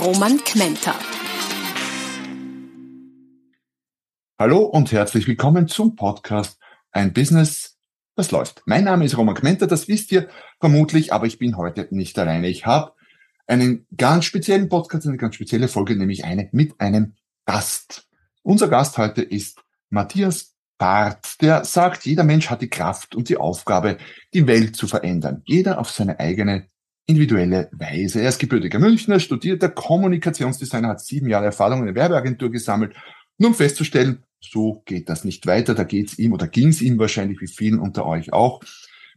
Roman Kmenter. Hallo und herzlich willkommen zum Podcast Ein Business, das läuft. Mein Name ist Roman Kmenter, das wisst ihr vermutlich, aber ich bin heute nicht alleine. Ich habe einen ganz speziellen Podcast, eine ganz spezielle Folge, nämlich eine mit einem Gast. Unser Gast heute ist Matthias Barth, der sagt, jeder Mensch hat die Kraft und die Aufgabe, die Welt zu verändern. Jeder auf seine eigene individuelle Weise. Er ist gebürtiger Münchner, studierter Kommunikationsdesigner, hat sieben Jahre Erfahrung in der Werbeagentur gesammelt, nur um festzustellen, so geht das nicht weiter, da geht's ihm oder ging's ihm wahrscheinlich wie vielen unter euch auch.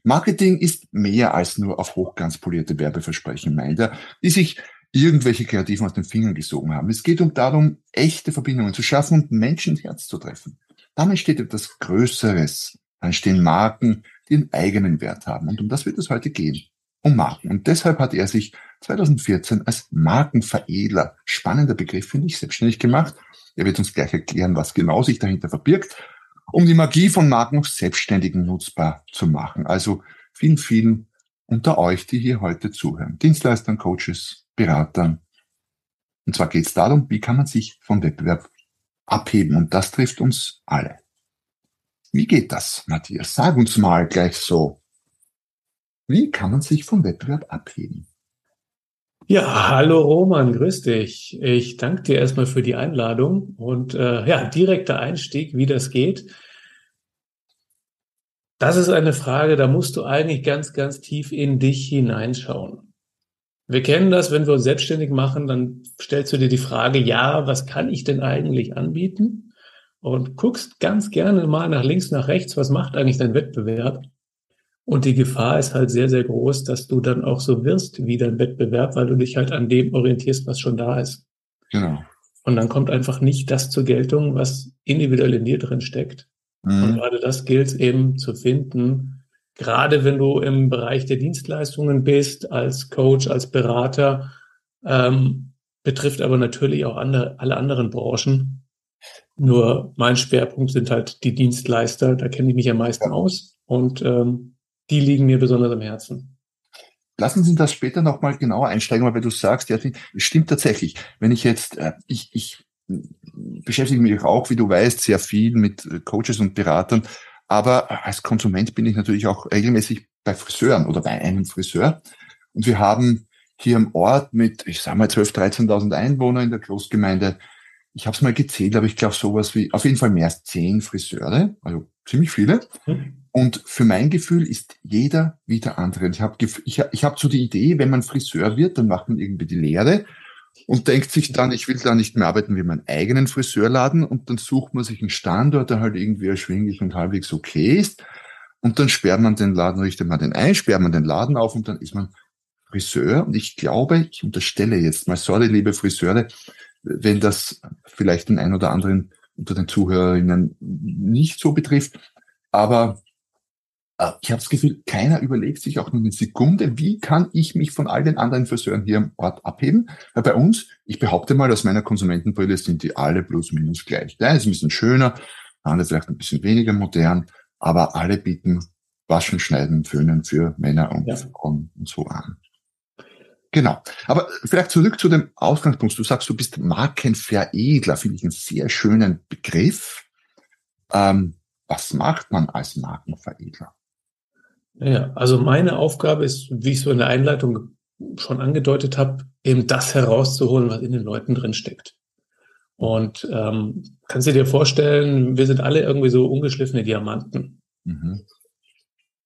Marketing ist mehr als nur auf hochglanz polierte Werbeversprechen, meint er, die sich irgendwelche Kreativen aus den Fingern gesogen haben. Es geht um darum, echte Verbindungen zu schaffen und Menschen ins Herz zu treffen. Dann entsteht etwas Größeres. Dann entstehen Marken, die einen eigenen Wert haben. Und um das wird es heute gehen. Um Marken. Und deshalb hat er sich 2014 als Markenveredler, spannender Begriff, finde ich, selbstständig gemacht. Er wird uns gleich erklären, was genau sich dahinter verbirgt, um die Magie von Marken auch Selbstständigen nutzbar zu machen. Also vielen, vielen unter euch, die hier heute zuhören. Dienstleistern, Coaches, Beratern. Und zwar geht es darum, wie kann man sich vom Wettbewerb abheben. Und das trifft uns alle. Wie geht das, Matthias? Sag uns mal gleich so. Wie kann man sich vom Wettbewerb abheben? Ja, hallo Roman, grüß dich. Ich danke dir erstmal für die Einladung und äh, ja, direkter Einstieg, wie das geht. Das ist eine Frage, da musst du eigentlich ganz, ganz tief in dich hineinschauen. Wir kennen das, wenn wir uns selbstständig machen, dann stellst du dir die Frage, ja, was kann ich denn eigentlich anbieten? Und guckst ganz gerne mal nach links, nach rechts, was macht eigentlich dein Wettbewerb? Und die Gefahr ist halt sehr, sehr groß, dass du dann auch so wirst wie dein Wettbewerb, weil du dich halt an dem orientierst, was schon da ist. Genau. Und dann kommt einfach nicht das zur Geltung, was individuell in dir drin steckt. Mhm. Und gerade das gilt eben zu finden, gerade wenn du im Bereich der Dienstleistungen bist, als Coach, als Berater, ähm, betrifft aber natürlich auch andere, alle anderen Branchen. Nur mein Schwerpunkt sind halt die Dienstleister, da kenne ich mich am meisten aus und ähm, die liegen mir besonders am Herzen. Lassen Sie uns das später nochmal genauer einsteigen, weil du sagst, ja, es stimmt tatsächlich. Wenn ich jetzt, äh, ich, ich beschäftige mich auch, wie du weißt, sehr viel mit Coaches und Beratern aber als Konsument bin ich natürlich auch regelmäßig bei Friseuren oder bei einem Friseur. Und wir haben hier im Ort mit, ich sage mal, 12.000, 13.000 Einwohner in der Großgemeinde, ich habe es mal gezählt, aber ich glaube sowas wie, auf jeden Fall mehr als zehn Friseure, also ziemlich viele. Mhm. Und für mein Gefühl ist jeder wie der andere. Ich habe ich, ich hab so die Idee, wenn man Friseur wird, dann macht man irgendwie die Lehre und denkt sich dann, ich will da nicht mehr arbeiten wie mein eigenen Friseurladen und dann sucht man sich einen Standort, der halt irgendwie erschwinglich und halbwegs okay ist und dann sperrt man den Laden, richtet man den ein, sperrt man den Laden auf und dann ist man Friseur und ich glaube, ich unterstelle jetzt mal, sorry, liebe Friseure, wenn das vielleicht den einen oder anderen unter den Zuhörerinnen nicht so betrifft, aber ich habe das Gefühl, keiner überlegt sich auch nur eine Sekunde, wie kann ich mich von all den anderen Friseuren hier im Ort abheben? Weil bei uns, ich behaupte mal, aus meiner Konsumentenbrille sind die alle plus minus gleich. Der ist ein bisschen schöner, andere vielleicht ein bisschen weniger modern, aber alle bieten Waschen, Schneiden, Föhnen für Männer und ja. Frauen und so an. Genau. Aber vielleicht zurück zu dem Ausgangspunkt. Du sagst, du bist Markenveredler, finde ich einen sehr schönen Begriff. Ähm, was macht man als Markenveredler? Ja, also meine Aufgabe ist, wie ich so in der Einleitung schon angedeutet habe, eben das herauszuholen, was in den Leuten drin steckt. Und ähm, kannst du dir vorstellen, wir sind alle irgendwie so ungeschliffene Diamanten. Mhm.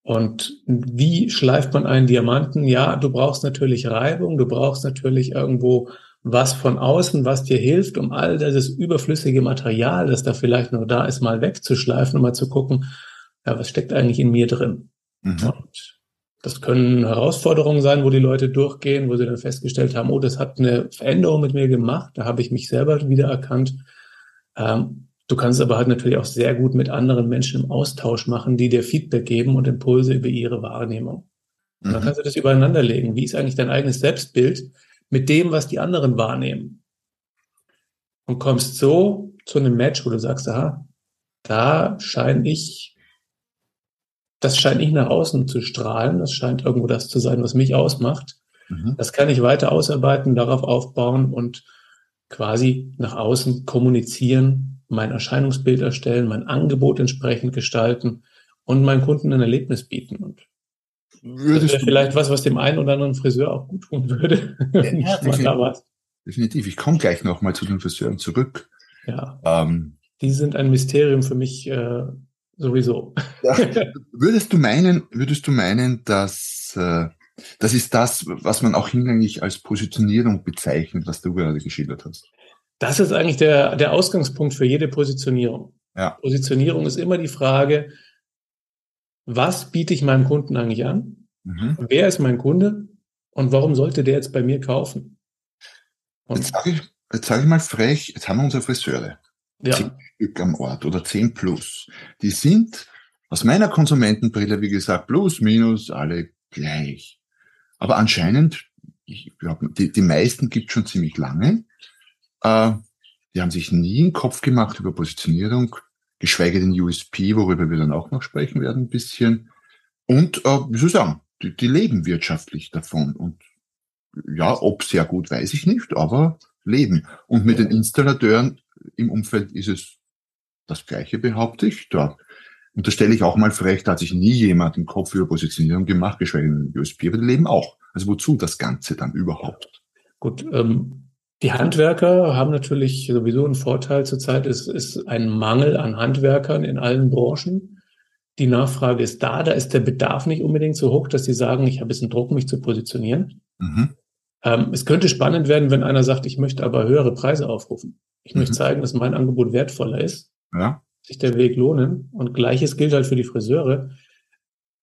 Und wie schleift man einen Diamanten? Ja, du brauchst natürlich Reibung, du brauchst natürlich irgendwo was von außen, was dir hilft, um all dieses überflüssige Material, das da vielleicht nur da ist, mal wegzuschleifen und mal zu gucken, ja, was steckt eigentlich in mir drin? Mhm. Und Das können Herausforderungen sein, wo die Leute durchgehen, wo sie dann festgestellt haben, oh, das hat eine Veränderung mit mir gemacht, da habe ich mich selber wieder erkannt. Ähm, du kannst aber halt natürlich auch sehr gut mit anderen Menschen im Austausch machen, die dir Feedback geben und Impulse über ihre Wahrnehmung. Und dann mhm. kannst du das übereinander legen. Wie ist eigentlich dein eigenes Selbstbild mit dem, was die anderen wahrnehmen? Und kommst so zu einem Match, wo du sagst, aha, da scheine ich, das scheint nicht nach außen zu strahlen, das scheint irgendwo das zu sein, was mich ausmacht. Mhm. Das kann ich weiter ausarbeiten, darauf aufbauen und quasi nach außen kommunizieren, mein Erscheinungsbild erstellen, mein Angebot entsprechend gestalten und meinen Kunden ein Erlebnis bieten. Und Würdest das wäre vielleicht was, was dem einen oder anderen Friseur auch gut tun würde. Ja, definitiv. definitiv. Ich komme gleich nochmal zu den Friseuren zurück. Ja. Ähm, die sind ein Mysterium für mich äh, sowieso. Ja. Würdest du meinen, würdest du meinen, dass äh, das ist das, was man auch hinlänglich als Positionierung bezeichnet, was du gerade geschildert hast? Das ist eigentlich der, der Ausgangspunkt für jede Positionierung. Ja. Positionierung ist immer die Frage, was biete ich meinem Kunden eigentlich an? Mhm. Wer ist mein Kunde? Und warum sollte der jetzt bei mir kaufen? Und jetzt sage ich, sag ich mal frech, jetzt haben wir unsere Friseure. Ja. Stück am Ort oder zehn plus. Die sind aus meiner Konsumentenbrille, wie gesagt, plus, minus, alle gleich. Aber anscheinend, ich glaube, die, die meisten gibt schon ziemlich lange. Äh, die haben sich nie einen Kopf gemacht über Positionierung, geschweige denn USP, worüber wir dann auch noch sprechen werden, ein bisschen. Und, äh, wie soll ich sagen, die, die leben wirtschaftlich davon. Und ja, ob sehr gut, weiß ich nicht, aber leben. Und mit den Installateuren im Umfeld ist es das Gleiche, behaupte ich. Da unterstelle ich auch mal frech, da hat sich nie jemand im Kopf über Positionierung gemacht, geschweige denn USP, aber die leben auch. Also wozu das Ganze dann überhaupt? Gut, ähm, die Handwerker haben natürlich sowieso einen Vorteil zurzeit. Es ist ein Mangel an Handwerkern in allen Branchen. Die Nachfrage ist da, da ist der Bedarf nicht unbedingt so hoch, dass sie sagen, ich habe ein bisschen Druck, mich zu positionieren. Mhm. Ähm, es könnte spannend werden, wenn einer sagt, ich möchte aber höhere Preise aufrufen. Ich mhm. möchte zeigen, dass mein Angebot wertvoller ist. Ja. Sich der Weg lohnen. Und gleiches gilt halt für die Friseure.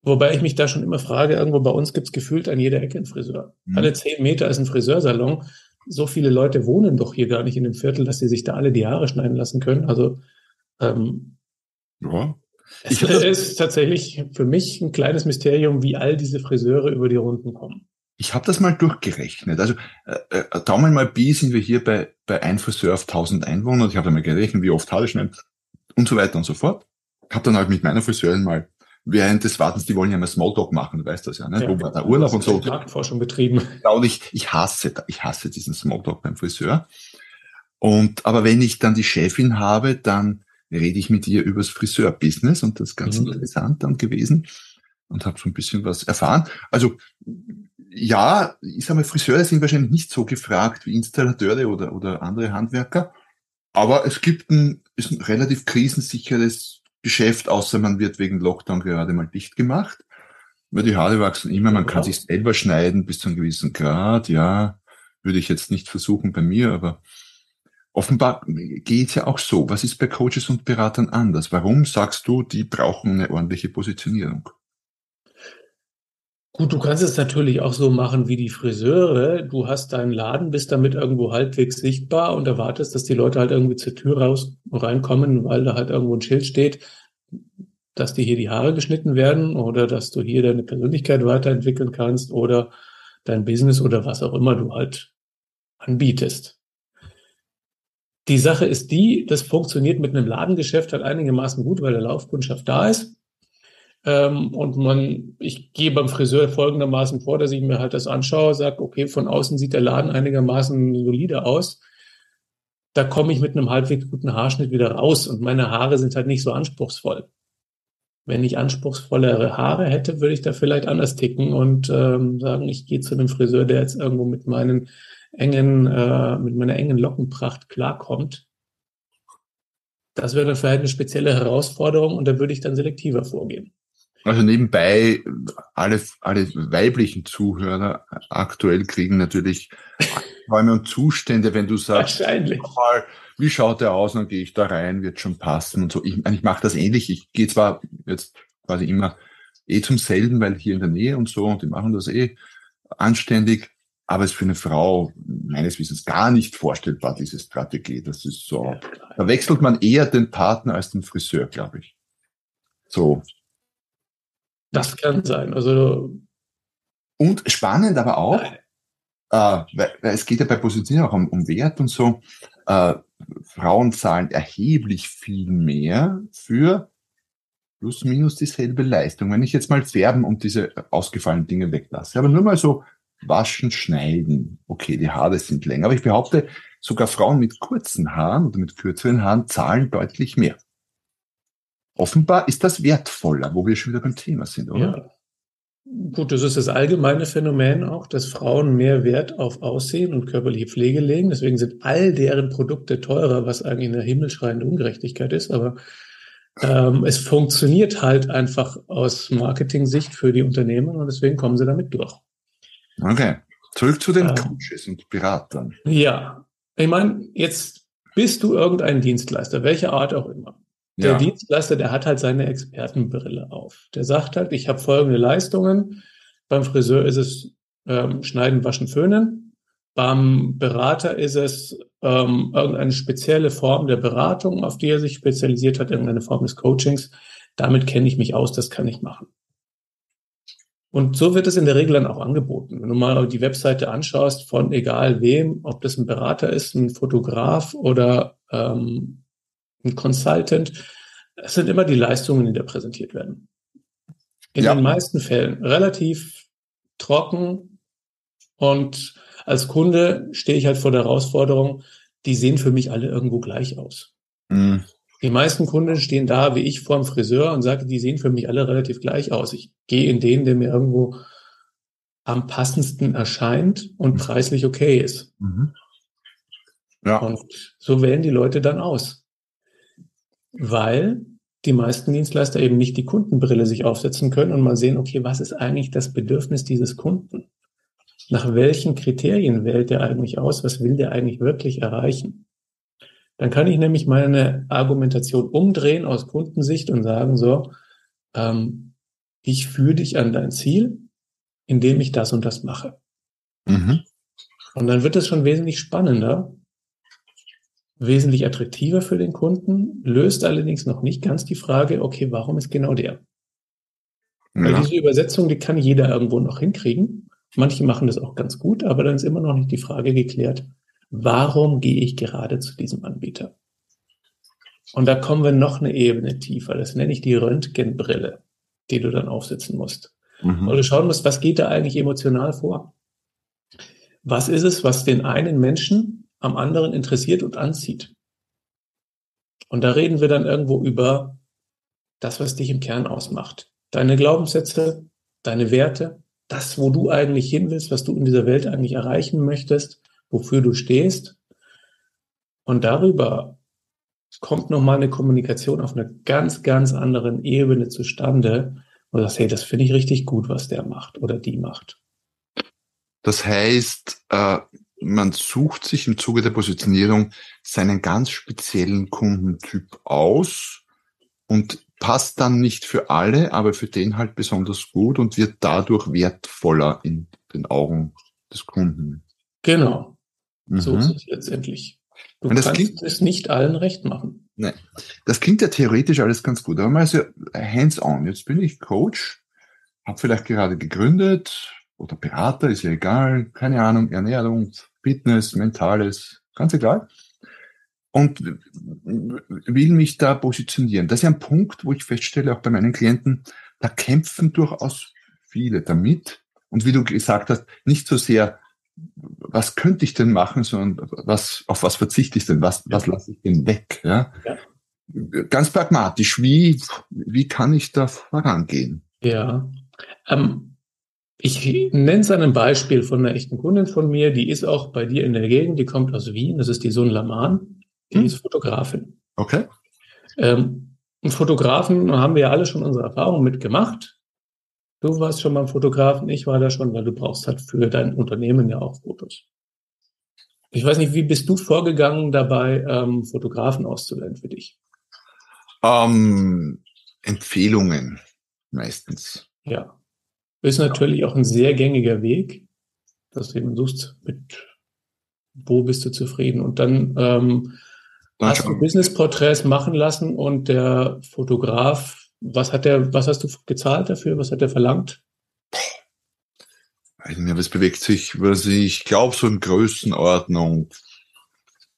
Wobei ich mich da schon immer frage, irgendwo bei uns gibt's gefühlt an jeder Ecke einen Friseur. Mhm. Alle zehn Meter ist ein Friseursalon so viele Leute wohnen doch hier gar nicht in dem Viertel, dass sie sich da alle die Haare schneiden lassen können. Also ähm, ja. es ist tatsächlich für mich ein kleines Mysterium, wie all diese Friseure über die Runden kommen. Ich habe das mal durchgerechnet. Also äh, äh, Daumen mal B sind wir hier bei, bei ein Friseur auf 1000 Einwohner. Ich habe da mal gerechnet, wie oft Haare schneiden und so weiter und so fort. Habe dann halt mit meiner Friseurin mal während des Wartens, die wollen ja mal Smalltalk machen, du weißt das ja, ne? Ja, Wo war der Urlaub und so. Marktforschung betrieben. Ja, und ich, ich hasse, ich hasse diesen Smalltalk beim Friseur. Und, aber wenn ich dann die Chefin habe, dann rede ich mit ihr übers Friseur-Business und das ist ganz mhm. interessant dann gewesen und habe so ein bisschen was erfahren. Also, ja, ich sage mal, Friseure sind wahrscheinlich nicht so gefragt wie Installateure oder, oder andere Handwerker. Aber es gibt ein, ist ein relativ krisensicheres Geschäft, außer man wird wegen Lockdown gerade mal dicht gemacht. Weil die Haare wachsen immer, man kann sich selber schneiden bis zu einem gewissen Grad, ja, würde ich jetzt nicht versuchen bei mir, aber offenbar geht es ja auch so. Was ist bei Coaches und Beratern anders? Warum sagst du, die brauchen eine ordentliche Positionierung? Gut, du kannst es natürlich auch so machen wie die Friseure. Du hast deinen Laden, bist damit irgendwo halbwegs sichtbar und erwartest, dass die Leute halt irgendwie zur Tür raus reinkommen, weil da halt irgendwo ein Schild steht, dass dir hier die Haare geschnitten werden oder dass du hier deine Persönlichkeit weiterentwickeln kannst oder dein Business oder was auch immer du halt anbietest. Die Sache ist die, das funktioniert mit einem Ladengeschäft halt einigermaßen gut, weil der Laufkundschaft da ist. Ähm, und man, ich gehe beim Friseur folgendermaßen vor, dass ich mir halt das anschaue, sage, okay, von außen sieht der Laden einigermaßen solide aus. Da komme ich mit einem halbwegs guten Haarschnitt wieder raus und meine Haare sind halt nicht so anspruchsvoll. Wenn ich anspruchsvollere Haare hätte, würde ich da vielleicht anders ticken und ähm, sagen, ich gehe zu einem Friseur, der jetzt irgendwo mit meinen engen, äh, mit meiner engen Lockenpracht klarkommt. Das wäre dann vielleicht eine spezielle Herausforderung und da würde ich dann selektiver vorgehen. Also nebenbei, alle, alle weiblichen Zuhörer aktuell kriegen natürlich Räume und Zustände, wenn du sagst, Wahrscheinlich. Mal, wie schaut der aus, dann gehe ich da rein, wird schon passen und so. Ich, ich mache das ähnlich. Ich gehe zwar jetzt quasi immer eh zum selben, weil hier in der Nähe und so und die machen das eh anständig. Aber es ist für eine Frau meines Wissens gar nicht vorstellbar, diese Strategie. Das ist so, ja, da wechselt man eher den Partner als den Friseur, glaube ich. So. Das kann sein. Also und spannend aber auch, äh, weil, weil es geht ja bei Positionierung auch um, um Wert und so. Äh, Frauen zahlen erheblich viel mehr für plus minus dieselbe Leistung. Wenn ich jetzt mal färben und diese ausgefallenen Dinge weglasse, aber nur mal so waschen, schneiden. Okay, die Haare sind länger, aber ich behaupte, sogar Frauen mit kurzen Haaren oder mit kürzeren Haaren zahlen deutlich mehr. Offenbar ist das wertvoller, wo wir schon wieder beim Thema sind, oder? Ja. Gut, das ist das allgemeine Phänomen auch, dass Frauen mehr Wert auf Aussehen und körperliche Pflege legen. Deswegen sind all deren Produkte teurer, was eigentlich eine himmelschreiende Ungerechtigkeit ist. Aber ähm, es funktioniert halt einfach aus Marketing-Sicht für die Unternehmen und deswegen kommen sie damit durch. Okay, zurück zu den ähm, Coaches und Beratern. Ja, ich meine, jetzt bist du irgendein Dienstleister, welcher Art auch immer. Der ja. Dienstleister, der hat halt seine Expertenbrille auf. Der sagt halt, ich habe folgende Leistungen. Beim Friseur ist es ähm, Schneiden, Waschen, Föhnen. Beim Berater ist es ähm, irgendeine spezielle Form der Beratung, auf die er sich spezialisiert hat, irgendeine Form des Coachings. Damit kenne ich mich aus, das kann ich machen. Und so wird es in der Regel dann auch angeboten. Wenn du mal die Webseite anschaust von egal wem, ob das ein Berater ist, ein Fotograf oder ähm, ein Consultant. Es sind immer die Leistungen, die da präsentiert werden. In ja. den meisten Fällen relativ trocken und als Kunde stehe ich halt vor der Herausforderung, die sehen für mich alle irgendwo gleich aus. Mhm. Die meisten Kunden stehen da wie ich vor dem Friseur und sagen, die sehen für mich alle relativ gleich aus. Ich gehe in den, der mir irgendwo am passendsten erscheint und mhm. preislich okay ist. Mhm. Ja. Und so wählen die Leute dann aus weil die meisten Dienstleister eben nicht die Kundenbrille sich aufsetzen können und mal sehen, okay, was ist eigentlich das Bedürfnis dieses Kunden? Nach welchen Kriterien wählt der eigentlich aus? Was will der eigentlich wirklich erreichen? Dann kann ich nämlich meine Argumentation umdrehen aus Kundensicht und sagen so, ähm, ich führe dich an dein Ziel, indem ich das und das mache. Mhm. Und dann wird es schon wesentlich spannender, wesentlich attraktiver für den Kunden, löst allerdings noch nicht ganz die Frage, okay, warum ist genau der? Ja. Weil diese Übersetzung, die kann jeder irgendwo noch hinkriegen. Manche machen das auch ganz gut, aber dann ist immer noch nicht die Frage geklärt, warum gehe ich gerade zu diesem Anbieter? Und da kommen wir noch eine Ebene tiefer. Das nenne ich die Röntgenbrille, die du dann aufsetzen musst. Mhm. Weil du schauen musst, was geht da eigentlich emotional vor? Was ist es, was den einen Menschen am anderen interessiert und anzieht. Und da reden wir dann irgendwo über das, was dich im Kern ausmacht. Deine Glaubenssätze, deine Werte, das, wo du eigentlich hin willst, was du in dieser Welt eigentlich erreichen möchtest, wofür du stehst. Und darüber kommt nochmal eine Kommunikation auf einer ganz, ganz anderen Ebene zustande, wo du sagst, hey, das finde ich richtig gut, was der macht oder die macht. Das heißt, äh, man sucht sich im Zuge der Positionierung seinen ganz speziellen Kundentyp aus und passt dann nicht für alle, aber für den halt besonders gut und wird dadurch wertvoller in den Augen des Kunden. Genau. Mhm. So ist es letztendlich. Du kannst klingt, es nicht allen recht machen. Nein. Das klingt ja theoretisch alles ganz gut, aber mal so hands-on. Jetzt bin ich Coach, habe vielleicht gerade gegründet, oder Berater, ist ja egal, keine Ahnung, Ernährung, Fitness, Mentales, ganz egal. Und will mich da positionieren. Das ist ja ein Punkt, wo ich feststelle, auch bei meinen Klienten, da kämpfen durchaus viele damit. Und wie du gesagt hast, nicht so sehr, was könnte ich denn machen, sondern was, auf was verzichte ich denn, was, was lasse ich denn weg? Ja? ja. Ganz pragmatisch, wie, wie kann ich da vorangehen? Ja, ähm, ich nenne es ein Beispiel von einer echten Kundin von mir, die ist auch bei dir in der Gegend, die kommt aus Wien, das ist die Sun Laman, die hm. ist Fotografin. Okay. Ähm, Fotografen haben wir ja alle schon unsere Erfahrungen mitgemacht. Du warst schon mal Fotografen, ich war da schon, weil du brauchst halt für dein Unternehmen ja auch Fotos. Ich weiß nicht, wie bist du vorgegangen dabei, ähm, Fotografen auszuwählen für dich? Ähm, Empfehlungen meistens. Ja. Ist natürlich auch ein sehr gängiger Weg, dass du eben suchst, mit wo bist du zufrieden. Und dann ähm, hast du Business-Porträts machen lassen und der Fotograf, was hat der, was hast du gezahlt dafür? Was hat der verlangt? weiß nicht was bewegt sich, was ich glaube, so in Größenordnung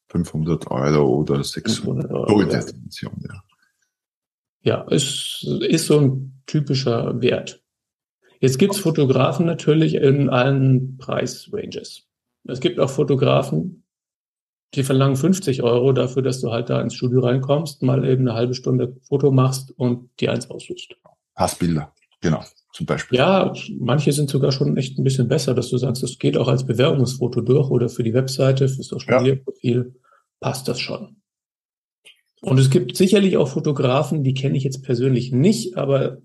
500 Euro oder 600 Euro. So in der Dimension, ja. Ja, ist, ist so ein typischer Wert. Jetzt gibt's Fotografen natürlich in allen Preisranges. Es gibt auch Fotografen, die verlangen 50 Euro dafür, dass du halt da ins Studio reinkommst, mal eben eine halbe Stunde Foto machst und die eins aussuchst. Passbilder, genau zum Beispiel. Ja, manche sind sogar schon echt ein bisschen besser, dass du sagst, das geht auch als Bewerbungsfoto durch oder für die Webseite, für Social Media Profil, passt das schon. Und es gibt sicherlich auch Fotografen, die kenne ich jetzt persönlich nicht, aber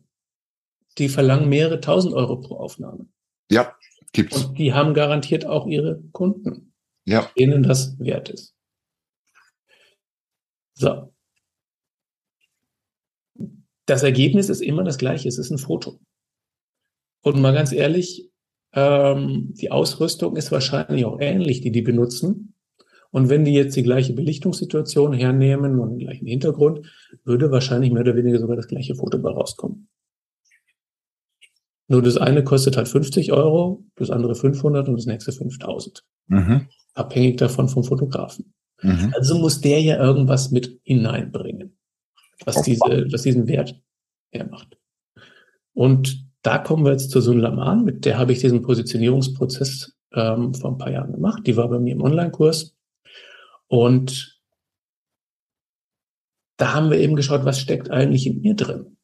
die verlangen mehrere tausend Euro pro Aufnahme. Ja, gibt's. Und die haben garantiert auch ihre Kunden, ja. denen das wert ist. So. Das Ergebnis ist immer das gleiche, es ist ein Foto. Und mal ganz ehrlich, ähm, die Ausrüstung ist wahrscheinlich auch ähnlich, die die benutzen. Und wenn die jetzt die gleiche Belichtungssituation hernehmen und den gleichen Hintergrund, würde wahrscheinlich mehr oder weniger sogar das gleiche Foto bei rauskommen. Nur das eine kostet halt 50 Euro, das andere 500 und das nächste 5000. Mhm. Abhängig davon vom Fotografen. Mhm. Also muss der ja irgendwas mit hineinbringen, was, diese, was diesen Wert hermacht. Und da kommen wir jetzt zu Sun Laman, mit der habe ich diesen Positionierungsprozess ähm, vor ein paar Jahren gemacht. Die war bei mir im Online-Kurs. Und da haben wir eben geschaut, was steckt eigentlich in ihr drin?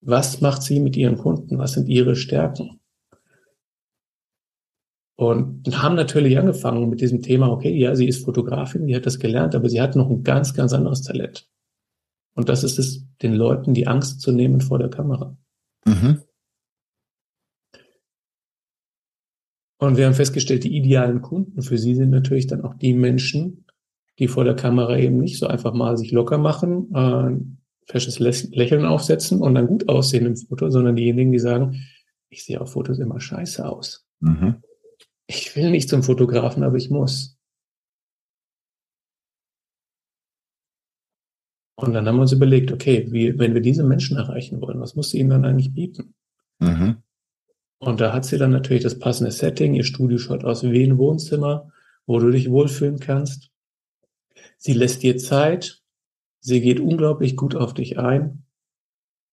Was macht sie mit ihren Kunden? Was sind ihre Stärken? Und haben natürlich angefangen mit diesem Thema, okay, ja, sie ist Fotografin, die hat das gelernt, aber sie hat noch ein ganz, ganz anderes Talent. Und das ist es, den Leuten die Angst zu nehmen vor der Kamera. Mhm. Und wir haben festgestellt, die idealen Kunden für sie sind natürlich dann auch die Menschen, die vor der Kamera eben nicht so einfach mal sich locker machen, äh, fesches Lächeln aufsetzen und dann gut aussehen im Foto, sondern diejenigen, die sagen, ich sehe auf Fotos immer scheiße aus. Mhm. Ich will nicht zum Fotografen, aber ich muss. Und dann haben wir uns überlegt, okay, wie, wenn wir diese Menschen erreichen wollen, was muss sie ihnen dann eigentlich bieten? Mhm. Und da hat sie dann natürlich das passende Setting. Ihr Studio schaut aus wie ein Wohnzimmer, wo du dich wohlfühlen kannst. Sie lässt dir Zeit. Sie geht unglaublich gut auf dich ein.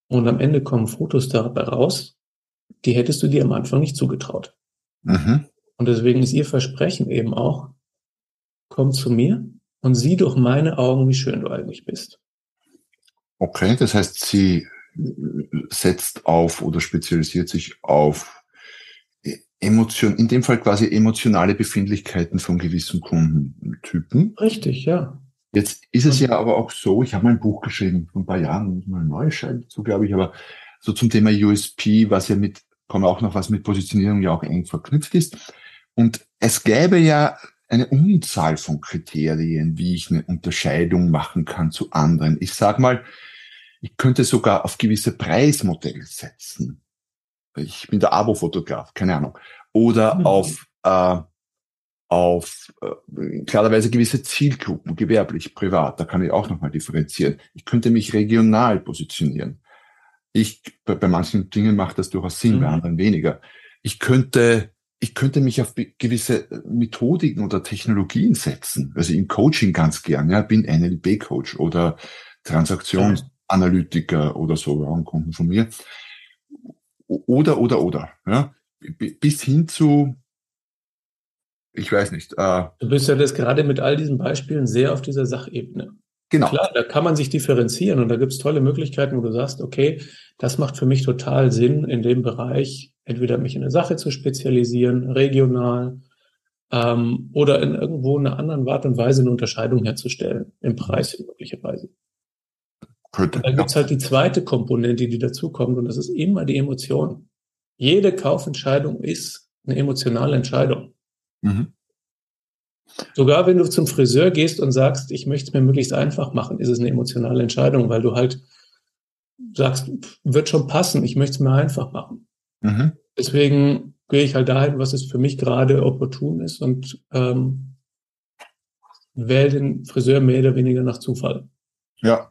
Und am Ende kommen Fotos dabei raus, die hättest du dir am Anfang nicht zugetraut. Mhm. Und deswegen ist ihr Versprechen eben auch, komm zu mir und sieh durch meine Augen, wie schön du eigentlich bist. Okay, das heißt, sie setzt auf oder spezialisiert sich auf Emotion, in dem Fall quasi emotionale Befindlichkeiten von gewissen Kundentypen. Richtig, ja. Jetzt ist es ja aber auch so, ich habe mal ein Buch geschrieben, vor ein paar Jahren, mal ein neues Schein dazu, glaube ich, aber so zum Thema USP, was ja mit, kommen auch noch was mit Positionierung ja auch eng verknüpft ist. Und es gäbe ja eine Unzahl von Kriterien, wie ich eine Unterscheidung machen kann zu anderen. Ich sag mal, ich könnte sogar auf gewisse Preismodelle setzen ich bin der Abo-Fotograf, keine Ahnung. Oder mhm. auf, äh, auf äh, klarerweise gewisse Zielgruppen, gewerblich, privat, da kann ich auch nochmal differenzieren. Ich könnte mich regional positionieren. Ich, bei, bei manchen Dingen macht das durchaus Sinn, mhm. bei anderen weniger. Ich könnte, ich könnte mich auf gewisse Methodiken oder Technologien setzen. Also im Coaching ganz gern, ja, bin NLP-Coach oder Transaktionsanalytiker oder so, ein Kunden von mir oder, oder, oder. Ja? Bis hin zu, ich weiß nicht. Äh, du bist ja das gerade mit all diesen Beispielen sehr auf dieser Sachebene. Genau. Klar, da kann man sich differenzieren und da gibt es tolle Möglichkeiten, wo du sagst, okay, das macht für mich total Sinn, in dem Bereich entweder mich in eine Sache zu spezialisieren, regional, ähm, oder in irgendwo einer anderen Art und Weise eine Unterscheidung herzustellen, im Preis möglicherweise. Könnte, da gibt's halt die zweite Komponente, die dazukommt, und das ist immer die Emotion. Jede Kaufentscheidung ist eine emotionale Entscheidung. Mhm. Sogar wenn du zum Friseur gehst und sagst, ich möchte es mir möglichst einfach machen, ist es eine emotionale Entscheidung, weil du halt sagst, wird schon passen, ich möchte es mir einfach machen. Mhm. Deswegen gehe ich halt dahin, was es für mich gerade opportun ist und ähm, wähle den Friseur mehr oder weniger nach Zufall. Ja.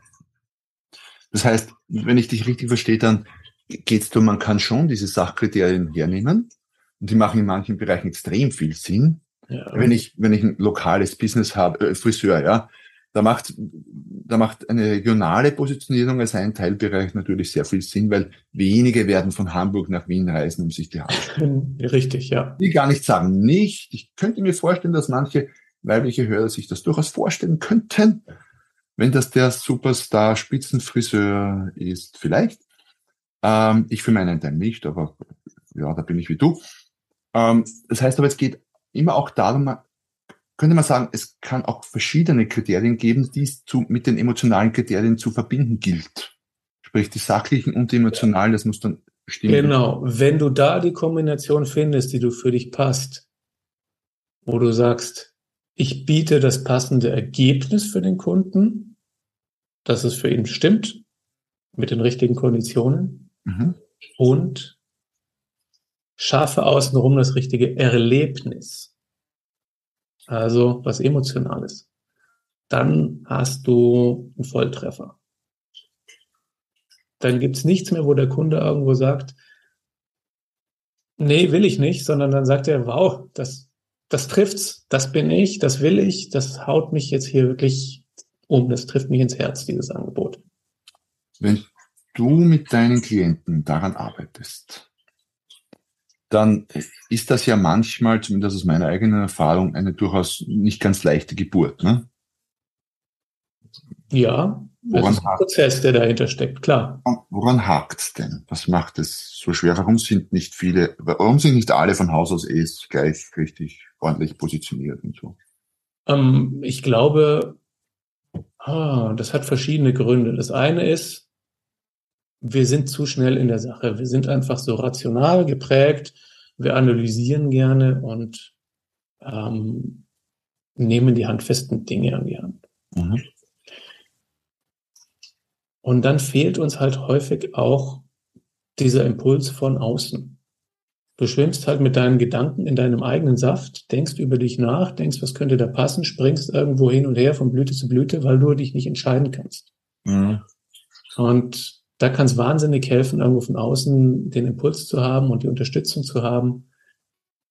Das heißt, wenn ich dich richtig verstehe, dann geht es darum, man kann schon diese Sachkriterien hernehmen die machen in manchen Bereichen extrem viel Sinn. Ja. Wenn ich, wenn ich ein lokales Business habe, äh, Friseur, ja, da macht, da macht eine regionale Positionierung als ein Teilbereich natürlich sehr viel Sinn, weil wenige werden von Hamburg nach Wien reisen, um sich die Haare Richtig, ja. Ich gar nicht sagen, nicht. Ich könnte mir vorstellen, dass manche weibliche Hörer sich das durchaus vorstellen könnten, wenn das der Superstar Spitzenfriseur ist, vielleicht. Ähm, ich für meinen Teil nicht, aber ja, da bin ich wie du. Ähm, das heißt aber, es geht immer auch darum, könnte man sagen, es kann auch verschiedene Kriterien geben, die es zu, mit den emotionalen Kriterien zu verbinden gilt. Sprich, die sachlichen und die emotionalen, das muss dann stimmen. Genau. Wenn du da die Kombination findest, die du für dich passt, wo du sagst, ich biete das passende Ergebnis für den Kunden, dass es für ihn stimmt, mit den richtigen Konditionen mhm. und schaffe außenrum das richtige Erlebnis also was Emotionales, dann hast du einen Volltreffer. Dann gibt's nichts mehr, wo der Kunde irgendwo sagt, nee, will ich nicht, sondern dann sagt er, wow, das, das trifft's, das bin ich, das will ich, das haut mich jetzt hier wirklich um, das trifft mich ins Herz, dieses Angebot. Wenn du mit deinen Klienten daran arbeitest, dann ist das ja manchmal, zumindest aus meiner eigenen Erfahrung, eine durchaus nicht ganz leichte Geburt. Ne? Ja, das woran ist ein Prozess, der dahinter steckt, klar. Woran hakt es denn? Was macht es so schwer? Warum sind nicht viele, warum sind nicht alle von Haus aus eh gleich richtig ordentlich positioniert und so? Ähm, ich glaube, ah, das hat verschiedene Gründe. Das eine ist, wir sind zu schnell in der Sache. Wir sind einfach so rational geprägt. Wir analysieren gerne und ähm, nehmen die handfesten Dinge an die Hand. Mhm. Und dann fehlt uns halt häufig auch dieser Impuls von außen. Du schwimmst halt mit deinen Gedanken in deinem eigenen Saft, denkst über dich nach, denkst, was könnte da passen, springst irgendwo hin und her von Blüte zu Blüte, weil du dich nicht entscheiden kannst. Mhm. Und da kann es wahnsinnig helfen, irgendwo von außen den Impuls zu haben und die Unterstützung zu haben,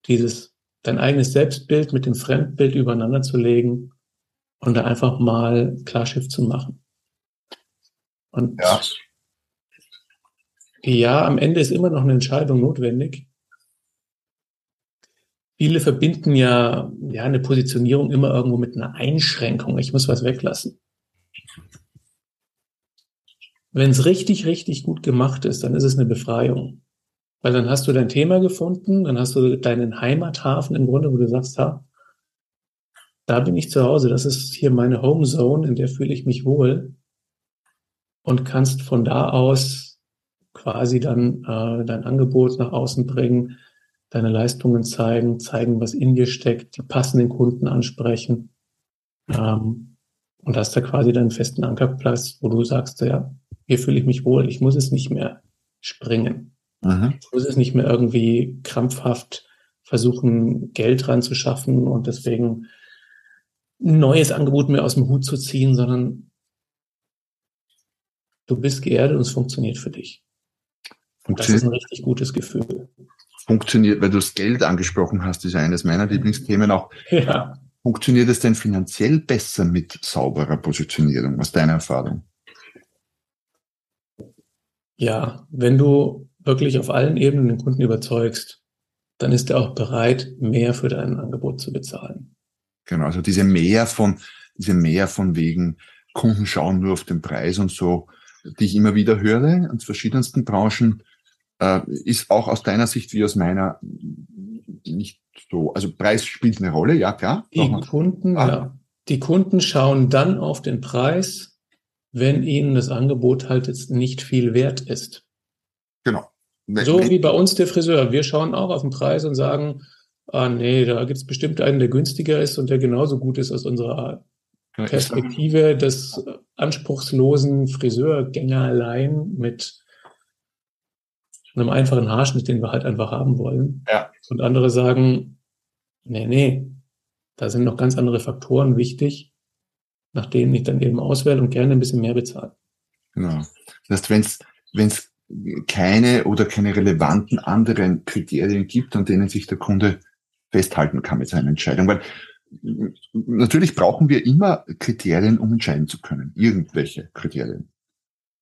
dieses dein eigenes Selbstbild mit dem Fremdbild übereinander zu legen und da einfach mal Klarschiff zu machen. Und ja. ja, am Ende ist immer noch eine Entscheidung notwendig. Viele verbinden ja, ja eine Positionierung immer irgendwo mit einer Einschränkung. Ich muss was weglassen. Wenn es richtig, richtig gut gemacht ist, dann ist es eine Befreiung. Weil dann hast du dein Thema gefunden, dann hast du deinen Heimathafen im Grunde, wo du sagst, ha, da bin ich zu Hause, das ist hier meine Homezone, in der fühle ich mich wohl und kannst von da aus quasi dann äh, dein Angebot nach außen bringen, deine Leistungen zeigen, zeigen, was in dir steckt, die passenden Kunden ansprechen ähm, und hast da quasi deinen festen Ankerplatz, wo du sagst, ja, hier fühle ich mich wohl, ich muss es nicht mehr springen. Mhm. Ich muss es nicht mehr irgendwie krampfhaft versuchen, Geld ranzuschaffen und deswegen ein neues Angebot mehr aus dem Hut zu ziehen, sondern du bist geerdet und es funktioniert für dich. Das ist ein richtig gutes Gefühl. Funktioniert, weil du das Geld angesprochen hast, ist eines meiner Lieblingsthemen auch. Ja. Funktioniert es denn finanziell besser mit sauberer Positionierung, aus deiner Erfahrung? Ja, wenn du wirklich auf allen Ebenen den Kunden überzeugst, dann ist er auch bereit, mehr für dein Angebot zu bezahlen. Genau, also diese mehr von, diese mehr von wegen Kunden schauen nur auf den Preis und so, die ich immer wieder höre aus verschiedensten Branchen, äh, ist auch aus deiner Sicht wie aus meiner nicht so. Also Preis spielt eine Rolle, ja klar. Die Kunden, ah. ja. Die Kunden schauen dann auf den Preis, wenn ihnen das Angebot halt jetzt nicht viel wert ist. Genau. So wie bei uns der Friseur. Wir schauen auch auf den Preis und sagen, ah nee, da gibt es bestimmt einen, der günstiger ist und der genauso gut ist aus unserer Perspektive. Das anspruchslosen Friseurgängerlein mit einem einfachen Haarschnitt, den wir halt einfach haben wollen. Ja. Und andere sagen, nee, nee, da sind noch ganz andere Faktoren wichtig, nach denen ich dann eben auswähle und gerne ein bisschen mehr bezahle. Genau. Das heißt, wenn es wenn es keine oder keine relevanten anderen Kriterien gibt, an denen sich der Kunde festhalten kann mit seiner Entscheidung. Weil natürlich brauchen wir immer Kriterien, um entscheiden zu können. Irgendwelche Kriterien.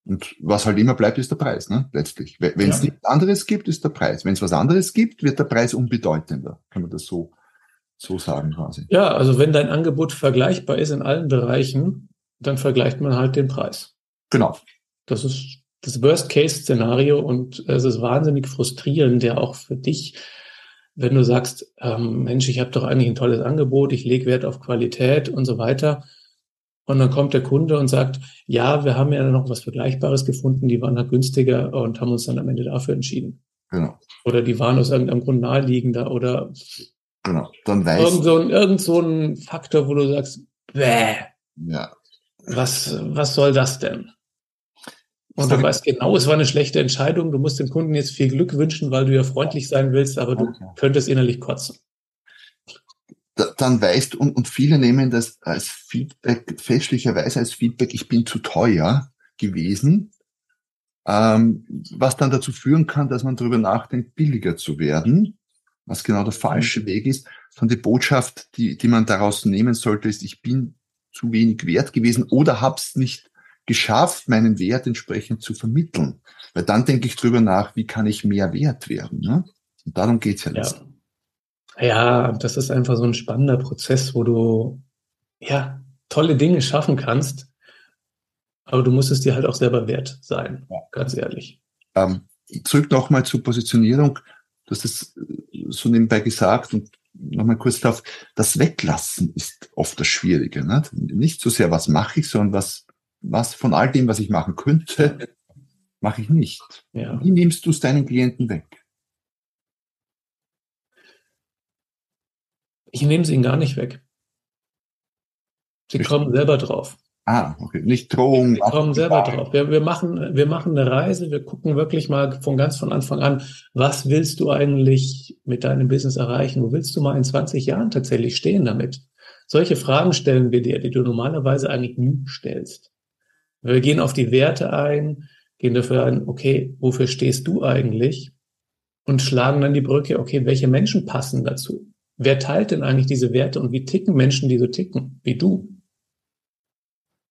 Und was halt immer bleibt, ist der Preis, ne? letztlich. Wenn es ja. nichts anderes gibt, ist der Preis. Wenn es was anderes gibt, wird der Preis unbedeutender. Kann man das so, so sagen quasi. Ja, also wenn dein Angebot vergleichbar ist in allen Bereichen, dann vergleicht man halt den Preis. Genau. Das ist das Worst-Case-Szenario und es ist wahnsinnig frustrierend, ja auch für dich, wenn du sagst, ähm, Mensch, ich habe doch eigentlich ein tolles Angebot, ich lege Wert auf Qualität und so weiter. Und dann kommt der Kunde und sagt, ja, wir haben ja noch was Vergleichbares gefunden, die waren halt günstiger und haben uns dann am Ende dafür entschieden. Genau. Oder die waren aus irgendeinem Grund naheliegender oder genau. dann weiß irgend so ein, irgend so ein Faktor, wo du sagst, bäh, ja. was, was soll das denn? Und du weißt genau, es war eine schlechte Entscheidung. Du musst dem Kunden jetzt viel Glück wünschen, weil du ja freundlich sein willst, aber du okay. könntest innerlich kotzen. Da, dann weißt und, und viele nehmen das als Feedback, fälschlicherweise als Feedback, ich bin zu teuer gewesen, ähm, was dann dazu führen kann, dass man darüber nachdenkt, billiger zu werden, was genau der falsche mhm. Weg ist. Sondern die Botschaft, die, die man daraus nehmen sollte, ist, ich bin zu wenig wert gewesen oder hab's nicht geschafft, meinen Wert entsprechend zu vermitteln. Weil dann denke ich drüber nach, wie kann ich mehr wert werden. Ne? Und darum geht's ja, ja. Ja, das ist einfach so ein spannender Prozess, wo du ja tolle Dinge schaffen kannst, aber du musst es dir halt auch selber wert sein, ja. ganz ehrlich. Ähm, zurück nochmal zur Positionierung. Du hast es so nebenbei gesagt und nochmal kurz darauf, das Weglassen ist oft das Schwierige. Ne? Nicht so sehr, was mache ich, sondern was was von all dem, was ich machen könnte, mache ich nicht. Ja. Wie nimmst du es deinen Klienten weg? Ich nehme es ihnen gar nicht weg. Sie Bestimmt. kommen selber drauf. Ah, okay. Nicht Drohung. Sie kommen selber drauf. Wir, wir, machen, wir machen eine Reise, wir gucken wirklich mal von ganz von Anfang an, was willst du eigentlich mit deinem Business erreichen? Wo willst du mal in 20 Jahren tatsächlich stehen damit? Solche Fragen stellen wir dir, die du normalerweise eigentlich nie stellst. Wir gehen auf die Werte ein, gehen dafür ein, okay, wofür stehst du eigentlich? Und schlagen dann die Brücke, okay, welche Menschen passen dazu? Wer teilt denn eigentlich diese Werte und wie ticken Menschen, die so ticken, wie du?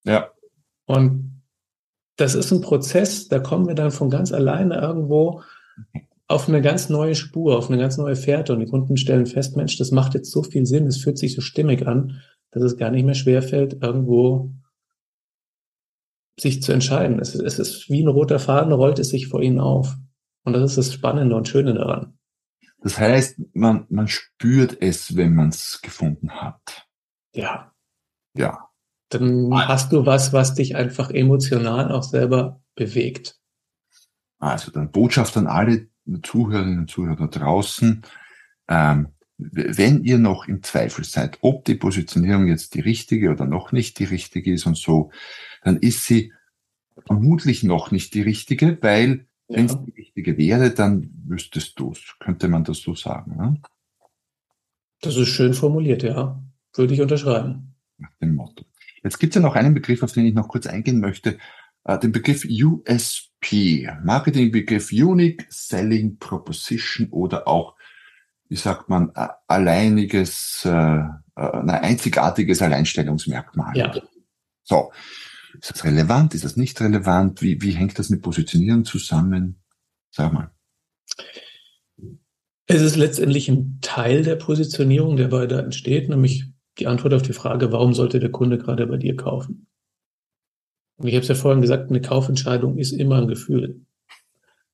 Ja. Und das ist ein Prozess, da kommen wir dann von ganz alleine irgendwo auf eine ganz neue Spur, auf eine ganz neue Fährte und die Kunden stellen fest, Mensch, das macht jetzt so viel Sinn, es fühlt sich so stimmig an, dass es gar nicht mehr schwerfällt, irgendwo sich zu entscheiden. Es, es ist wie ein roter Faden, rollt es sich vor ihnen auf. Und das ist das Spannende und Schöne daran. Das heißt, man, man spürt es, wenn man es gefunden hat. Ja. Ja. Dann hast du was, was dich einfach emotional auch selber bewegt. Also dann Botschaft an alle Zuhörerinnen und Zuhörer draußen. Ähm, wenn ihr noch im Zweifel seid, ob die Positionierung jetzt die richtige oder noch nicht die richtige ist und so, dann ist sie vermutlich noch nicht die richtige, weil ja. wenn es die richtige wäre, dann wüsstest du es. Könnte man das so sagen? Ne? Das ist schön formuliert, ja. Würde ich unterschreiben. Nach dem Motto. Jetzt gibt es ja noch einen Begriff, auf den ich noch kurz eingehen möchte. Äh, den Begriff USP, Marketingbegriff Unique Selling Proposition oder auch wie sagt man, alleiniges, äh, äh, ein einzigartiges Alleinstellungsmerkmal. Ja. So. Ist das relevant? Ist das nicht relevant? Wie, wie hängt das mit Positionieren zusammen? Sag mal. Es ist letztendlich ein Teil der Positionierung, der bei da entsteht, nämlich die Antwort auf die Frage, warum sollte der Kunde gerade bei dir kaufen? Und ich habe es ja vorhin gesagt, eine Kaufentscheidung ist immer ein Gefühl.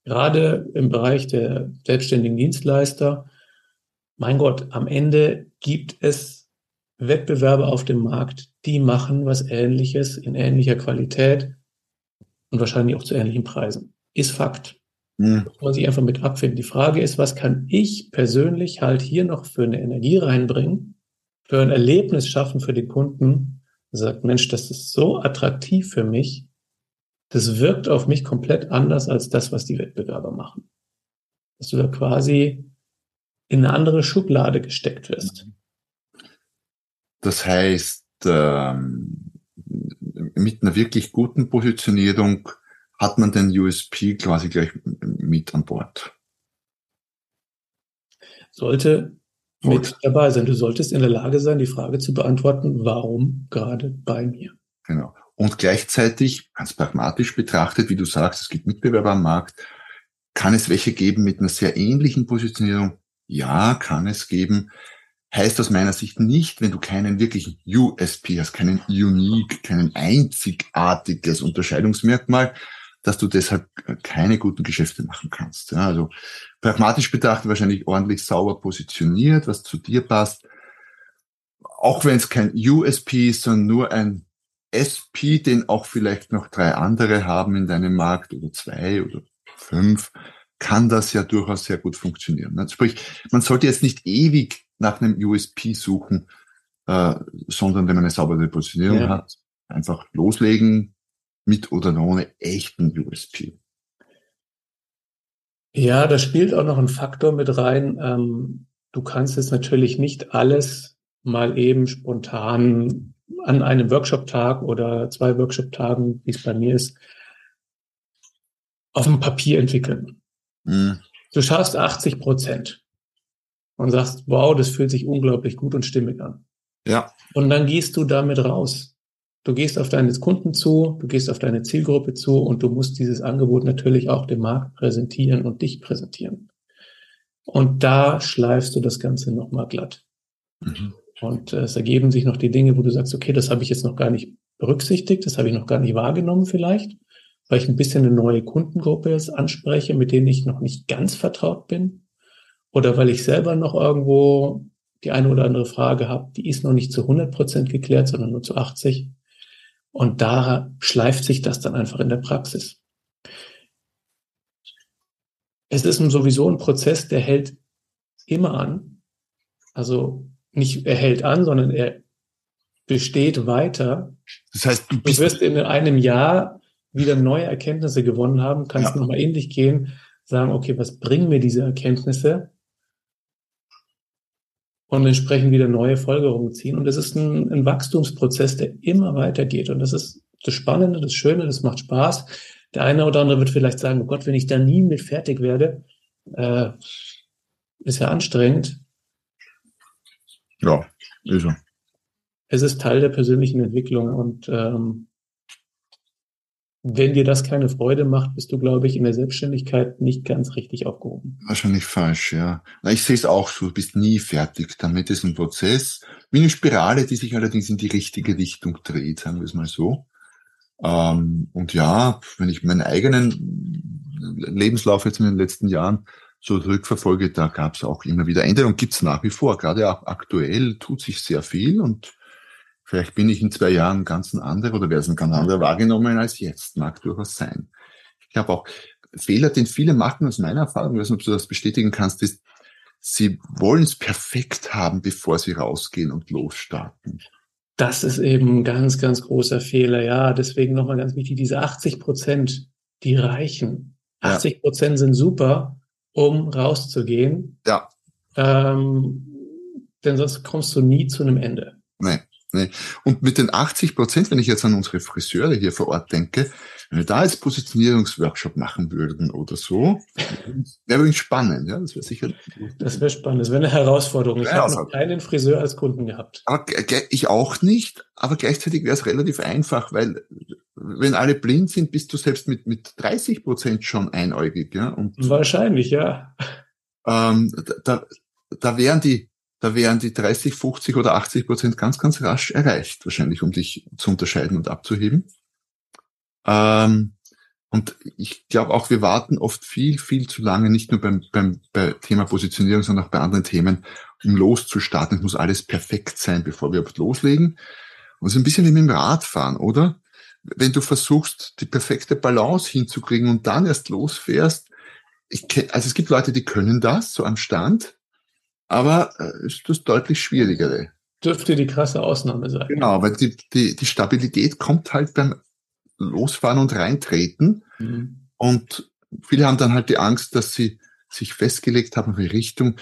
Gerade im Bereich der selbstständigen Dienstleister mein Gott, am Ende gibt es Wettbewerber auf dem Markt, die machen was Ähnliches in ähnlicher Qualität und wahrscheinlich auch zu ähnlichen Preisen. Ist Fakt. Mhm. Muss man sich einfach mit abfinden. Die Frage ist, was kann ich persönlich halt hier noch für eine Energie reinbringen, für ein Erlebnis schaffen für den Kunden, sagt, Mensch, das ist so attraktiv für mich, das wirkt auf mich komplett anders als das, was die Wettbewerber machen. Dass du da quasi in eine andere Schublade gesteckt wirst. Das heißt, ähm, mit einer wirklich guten Positionierung hat man den USP quasi gleich mit an Bord. Sollte mit dabei sein. Du solltest in der Lage sein, die Frage zu beantworten, warum gerade bei mir. Genau. Und gleichzeitig, ganz pragmatisch betrachtet, wie du sagst, es gibt Mitbewerber am Markt, kann es welche geben mit einer sehr ähnlichen Positionierung? Ja, kann es geben. Heißt aus meiner Sicht nicht, wenn du keinen wirklichen USP hast, keinen Unique, keinen einzigartiges Unterscheidungsmerkmal, dass du deshalb keine guten Geschäfte machen kannst. Ja, also pragmatisch betrachtet wahrscheinlich ordentlich sauber positioniert, was zu dir passt. Auch wenn es kein USP ist, sondern nur ein SP, den auch vielleicht noch drei andere haben in deinem Markt oder zwei oder fünf, kann das ja durchaus sehr gut funktionieren. Sprich, man sollte jetzt nicht ewig nach einem USP suchen, äh, sondern wenn man eine saubere Positionierung ja. hat, einfach loslegen, mit oder ohne echten USP. Ja, da spielt auch noch ein Faktor mit rein. Ähm, du kannst jetzt natürlich nicht alles mal eben spontan an einem Workshop-Tag oder zwei Workshop-Tagen, wie es bei mir ist, auf dem Papier entwickeln. Mhm. Du schaffst 80 Prozent und sagst, wow, das fühlt sich unglaublich gut und stimmig an. Ja. Und dann gehst du damit raus. Du gehst auf deine Kunden zu, du gehst auf deine Zielgruppe zu und du musst dieses Angebot natürlich auch dem Markt präsentieren und dich präsentieren. Und da schleifst du das Ganze nochmal glatt. Mhm. Und äh, es ergeben sich noch die Dinge, wo du sagst, okay, das habe ich jetzt noch gar nicht berücksichtigt, das habe ich noch gar nicht wahrgenommen vielleicht, weil ich ein bisschen eine neue Kundengruppe jetzt anspreche, mit denen ich noch nicht ganz vertraut bin. Oder weil ich selber noch irgendwo die eine oder andere Frage habe, die ist noch nicht zu 100 Prozent geklärt, sondern nur zu 80. Und da schleift sich das dann einfach in der Praxis. Es ist sowieso ein Prozess, der hält immer an. Also nicht er hält an, sondern er besteht weiter. Das heißt, du, du wirst in einem Jahr wieder neue Erkenntnisse gewonnen haben, kannst ja. nochmal in dich gehen, sagen, okay, was bringen mir diese Erkenntnisse? Und entsprechend wieder neue Folgerungen ziehen. Und das ist ein, ein Wachstumsprozess, der immer weitergeht. Und das ist das Spannende, das Schöne, das macht Spaß. Der eine oder andere wird vielleicht sagen, oh Gott, wenn ich da nie mit fertig werde, äh, ist ja anstrengend. Ja, ist so. Es ist Teil der persönlichen Entwicklung und ähm, wenn dir das keine Freude macht, bist du, glaube ich, in der Selbstständigkeit nicht ganz richtig aufgehoben. Wahrscheinlich falsch, ja. Ich sehe es auch so, du bist nie fertig. Damit ist ein Prozess, wie eine Spirale, die sich allerdings in die richtige Richtung dreht, sagen wir es mal so. Ähm, und ja, wenn ich meinen eigenen Lebenslauf jetzt in den letzten Jahren so zurückverfolge, da gab es auch immer wieder Änderungen, gibt es nach wie vor. Gerade auch aktuell tut sich sehr viel und Vielleicht bin ich in zwei Jahren ganz ein anderer oder werde es ein ganz anderer wahrgenommen als jetzt. Mag durchaus sein. Ich glaube auch, Fehler, den viele machen, aus meiner Erfahrung, ich weiß nicht, ob du das bestätigen kannst, ist, sie wollen es perfekt haben, bevor sie rausgehen und losstarten. Das ist eben ein ganz, ganz großer Fehler. Ja, deswegen nochmal ganz wichtig, diese 80 Prozent, die reichen. 80 Prozent ja. sind super, um rauszugehen. Ja. Ähm, denn sonst kommst du nie zu einem Ende. Nee. Ne? Und mit den 80 Prozent, wenn ich jetzt an unsere Friseure hier vor Ort denke, wenn wir da jetzt Positionierungsworkshop machen würden oder so, wäre übrigens spannend. Ja? Das wäre sicher. Das wäre spannend. Das wäre eine Herausforderung. Ich ja, habe noch keinen Friseur als Kunden gehabt. Aber ich auch nicht. Aber gleichzeitig wäre es relativ einfach, weil wenn alle blind sind, bist du selbst mit, mit 30 Prozent schon einäugig. Ja? Und, Wahrscheinlich, ja. Ähm, da, da wären die da wären die 30, 50 oder 80 Prozent ganz, ganz rasch erreicht, wahrscheinlich, um dich zu unterscheiden und abzuheben. Ähm, und ich glaube auch, wir warten oft viel, viel zu lange, nicht nur beim, beim bei Thema Positionierung, sondern auch bei anderen Themen, um loszustarten. Es muss alles perfekt sein, bevor wir loslegen. Und es ist ein bisschen wie mit dem Radfahren, oder? Wenn du versuchst, die perfekte Balance hinzukriegen und dann erst losfährst, ich, also es gibt Leute, die können das so am Stand, aber äh, ist das deutlich schwierigere. dürfte die krasse Ausnahme sein. Genau, weil die, die, die Stabilität kommt halt beim Losfahren und Reintreten. Mhm. Und viele haben dann halt die Angst, dass sie sich festgelegt haben für die Richtung.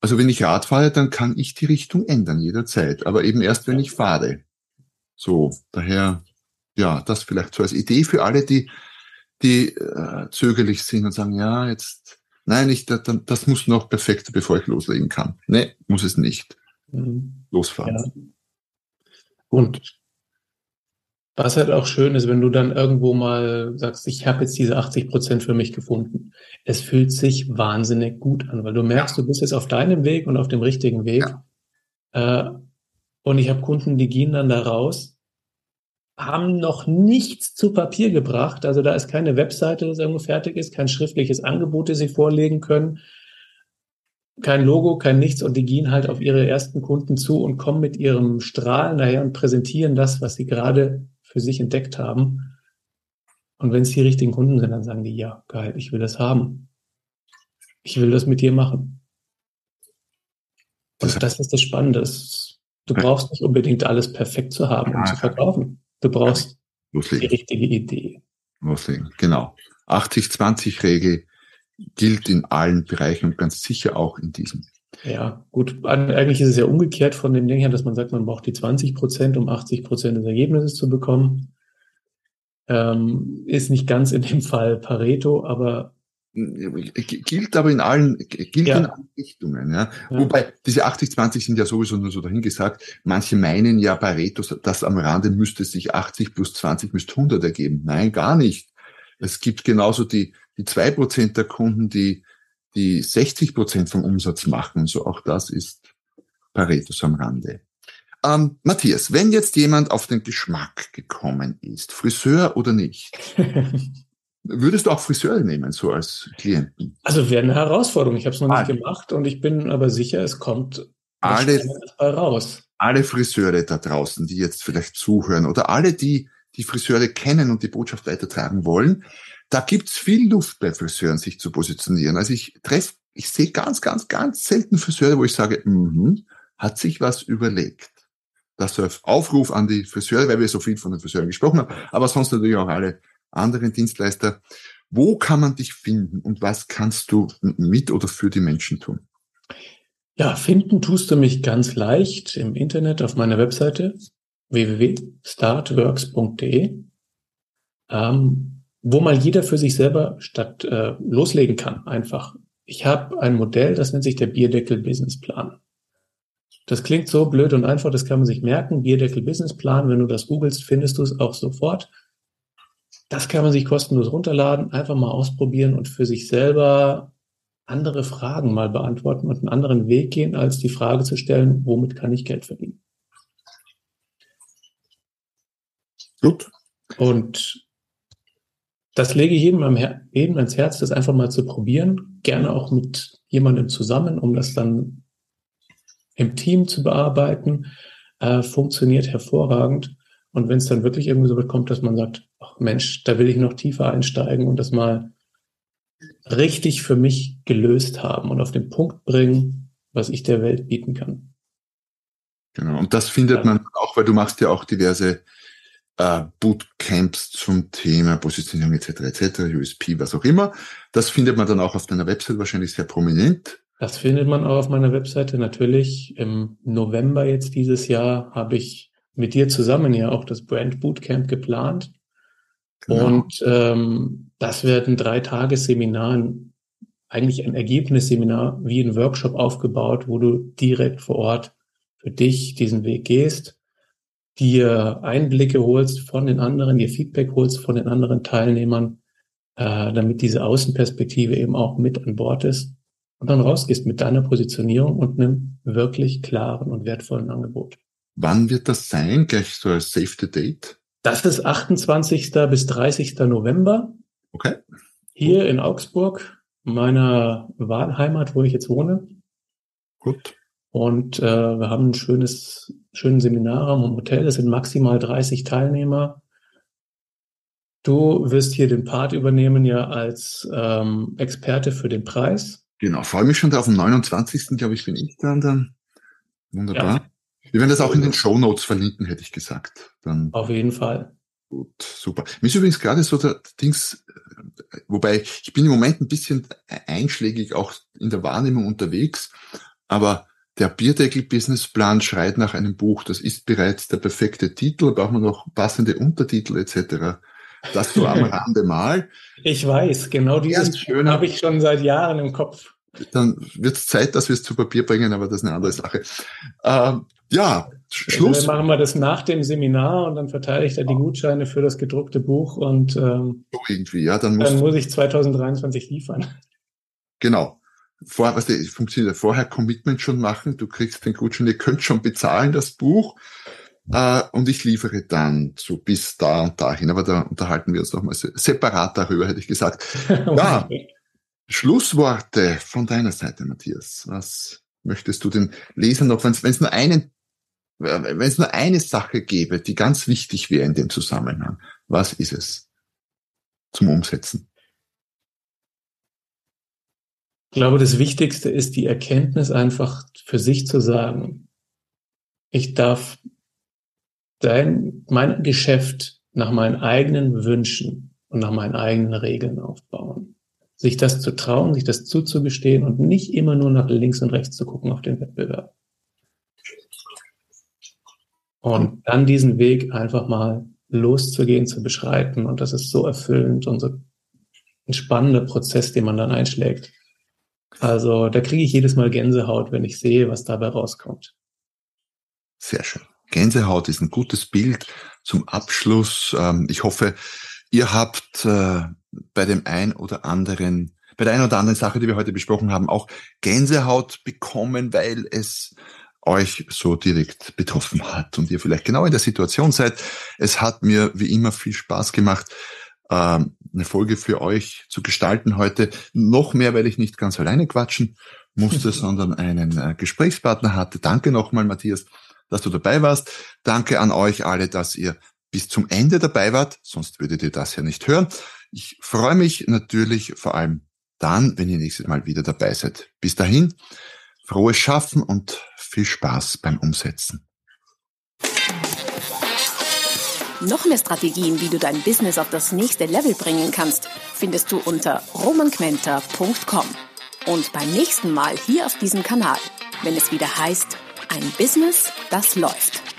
Also wenn ich Rad fahre, dann kann ich die Richtung ändern jederzeit, aber eben erst, wenn ich fahre. So, daher, ja, das vielleicht so als Idee für alle, die, die äh, zögerlich sind und sagen, ja, jetzt, nein, ich, das, das muss noch perfekt, bevor ich loslegen kann. Nee, muss es nicht. Mhm. Losfahren. Ja. Und was halt auch schön ist, wenn du dann irgendwo mal sagst, ich habe jetzt diese 80 Prozent für mich gefunden. Es fühlt sich wahnsinnig gut an, weil du merkst, du bist jetzt auf deinem Weg und auf dem richtigen Weg. Ja. Äh, und ich habe Kunden, die gehen dann da raus, haben noch nichts zu Papier gebracht. Also da ist keine Webseite, das irgendwo fertig ist, kein schriftliches Angebot, das sie vorlegen können, kein Logo, kein nichts. Und die gehen halt auf ihre ersten Kunden zu und kommen mit ihrem Strahlen daher und präsentieren das, was sie gerade für sich entdeckt haben. Und wenn es die richtigen Kunden sind, dann sagen die, ja, geil, ich will das haben. Ich will das mit dir machen. Und das ist das Spannende. Du brauchst nicht unbedingt alles perfekt zu haben, um zu verkaufen. Du brauchst Loslegen. die richtige Idee. Loslegen, genau. 80-20-Regel gilt in allen Bereichen und ganz sicher auch in diesem. Ja, gut. Eigentlich ist es ja umgekehrt von dem Ding her, dass man sagt, man braucht die 20 Prozent, um 80 Prozent des Ergebnisses zu bekommen. Ähm, ist nicht ganz in dem Fall Pareto, aber gilt aber in allen, gilt ja. in allen Richtungen. Ja. ja. Wobei diese 80-20 sind ja sowieso nur so dahingesagt. Manche meinen ja Pareto, das am Rande müsste sich 80 plus 20 müsste 100 ergeben. Nein, gar nicht. Es gibt genauso die, die zwei Prozent der Kunden, die die 60 Prozent vom Umsatz machen. So auch das ist Paretos am Rande. Ähm, Matthias, wenn jetzt jemand auf den Geschmack gekommen ist, Friseur oder nicht, würdest du auch Friseure nehmen, so als Klienten? Also wäre eine Herausforderung. Ich habe es noch nicht gemacht und ich bin aber sicher, es kommt alle, raus. Alle Friseure da draußen, die jetzt vielleicht zuhören oder alle, die die Friseure kennen und die Botschaft weitertragen wollen, da gibt's viel Luft bei Friseuren, sich zu positionieren. Also ich treffe, ich sehe ganz, ganz, ganz selten Friseure, wo ich sage, mhm, hat sich was überlegt. Das so Aufruf an die Friseure, weil wir so viel von den Friseuren gesprochen haben, aber sonst natürlich auch alle anderen Dienstleister. Wo kann man dich finden und was kannst du mit oder für die Menschen tun? Ja, finden tust du mich ganz leicht im Internet auf meiner Webseite www.startworks.de. Ähm, wo mal jeder für sich selber statt äh, loslegen kann, einfach. Ich habe ein Modell, das nennt sich der Bierdeckel Businessplan. Das klingt so blöd und einfach, das kann man sich merken. Bierdeckel Businessplan, wenn du das googelst, findest du es auch sofort. Das kann man sich kostenlos runterladen, einfach mal ausprobieren und für sich selber andere Fragen mal beantworten und einen anderen Weg gehen, als die Frage zu stellen, womit kann ich Geld verdienen? Gut. Und das lege ich jedem, am Her jedem ans Herz, das einfach mal zu probieren. Gerne auch mit jemandem zusammen, um das dann im Team zu bearbeiten. Äh, funktioniert hervorragend. Und wenn es dann wirklich irgendwie so weit kommt, dass man sagt, ach Mensch, da will ich noch tiefer einsteigen und das mal richtig für mich gelöst haben und auf den Punkt bringen, was ich der Welt bieten kann. Genau. Und das findet man auch, weil du machst ja auch diverse äh, Bootcamps zum Thema Positionierung etc. etc. USP, was auch immer. Das findet man dann auch auf deiner Website wahrscheinlich sehr prominent. Das findet man auch auf meiner Webseite natürlich. Im November jetzt dieses Jahr habe ich mit dir zusammen ja auch das Brand Bootcamp geplant. Genau. Und ähm, das wird ein Drei-Tages-Seminar, eigentlich ein Ergebnisseminar wie ein Workshop aufgebaut, wo du direkt vor Ort für dich diesen Weg gehst dir Einblicke holst von den anderen, dir Feedback holst von den anderen Teilnehmern, äh, damit diese Außenperspektive eben auch mit an Bord ist und dann rausgehst mit deiner Positionierung und einem wirklich klaren und wertvollen Angebot. Wann wird das sein? Gleich so als Safety Date? Das ist 28. bis 30. November. Okay. Hier in Augsburg, meiner Wahlheimat, wo ich jetzt wohne. Gut. Und äh, wir haben ein schönes, schönen Seminarraum im Hotel. Es sind maximal 30 Teilnehmer. Du wirst hier den Part übernehmen, ja, als ähm, Experte für den Preis. Genau, freue mich schon da auf den 29. glaube ich, bin ich dann dann. Wunderbar. Ja. Wir werden das auch in den Show Notes verlinken, hätte ich gesagt. Dann Auf jeden Fall. Gut, super. Mir ist übrigens gerade so der Dings, äh, wobei ich bin im Moment ein bisschen einschlägig auch in der Wahrnehmung unterwegs, aber der Bierdeckel-Businessplan schreit nach einem Buch. Das ist bereits der perfekte Titel. Braucht man noch passende Untertitel etc. Das so am Rande mal. Ich weiß, genau dieses habe ich schon seit Jahren im Kopf. Dann wird es Zeit, dass wir es zu Papier bringen, aber das ist eine andere Sache. Ähm, ja, Schluss. Dann machen wir das nach dem Seminar und dann verteile ich da die Gutscheine für das gedruckte Buch und ähm, so irgendwie, ja, dann muss, dann muss ich 2023 liefern. Genau vor, was die funktioniert vorher Commitment schon machen, du kriegst den Gutschein, ihr könnt schon bezahlen das Buch äh, und ich liefere dann so bis da und dahin. Aber da unterhalten wir uns nochmal separat darüber, hätte ich gesagt. Ja, Schlussworte von deiner Seite, Matthias. Was möchtest du den Lesern noch, wenn es nur einen wenn es nur eine Sache gäbe, die ganz wichtig wäre in dem Zusammenhang, was ist es zum Umsetzen? Ich glaube, das Wichtigste ist die Erkenntnis einfach für sich zu sagen, ich darf dein, mein Geschäft nach meinen eigenen Wünschen und nach meinen eigenen Regeln aufbauen. Sich das zu trauen, sich das zuzugestehen und nicht immer nur nach links und rechts zu gucken auf den Wettbewerb. Und dann diesen Weg einfach mal loszugehen, zu beschreiten. Und das ist so erfüllend und so ein spannender Prozess, den man dann einschlägt. Also da kriege ich jedes Mal Gänsehaut, wenn ich sehe, was dabei rauskommt. Sehr schön. Gänsehaut ist ein gutes Bild zum Abschluss. Ähm, ich hoffe, ihr habt äh, bei dem ein oder anderen, bei der einen oder anderen Sache, die wir heute besprochen haben, auch Gänsehaut bekommen, weil es euch so direkt betroffen hat und ihr vielleicht genau in der Situation seid. Es hat mir wie immer viel Spaß gemacht ähm, eine Folge für euch zu gestalten heute. Noch mehr, weil ich nicht ganz alleine quatschen musste, sondern einen äh, Gesprächspartner hatte. Danke nochmal, Matthias, dass du dabei warst. Danke an euch alle, dass ihr bis zum Ende dabei wart, sonst würdet ihr das ja nicht hören. Ich freue mich natürlich vor allem dann, wenn ihr nächstes Mal wieder dabei seid. Bis dahin, frohes Schaffen und viel Spaß beim Umsetzen. Noch mehr Strategien, wie du dein Business auf das nächste Level bringen kannst, findest du unter romanquenter.com. Und beim nächsten Mal hier auf diesem Kanal, wenn es wieder heißt, ein Business, das läuft.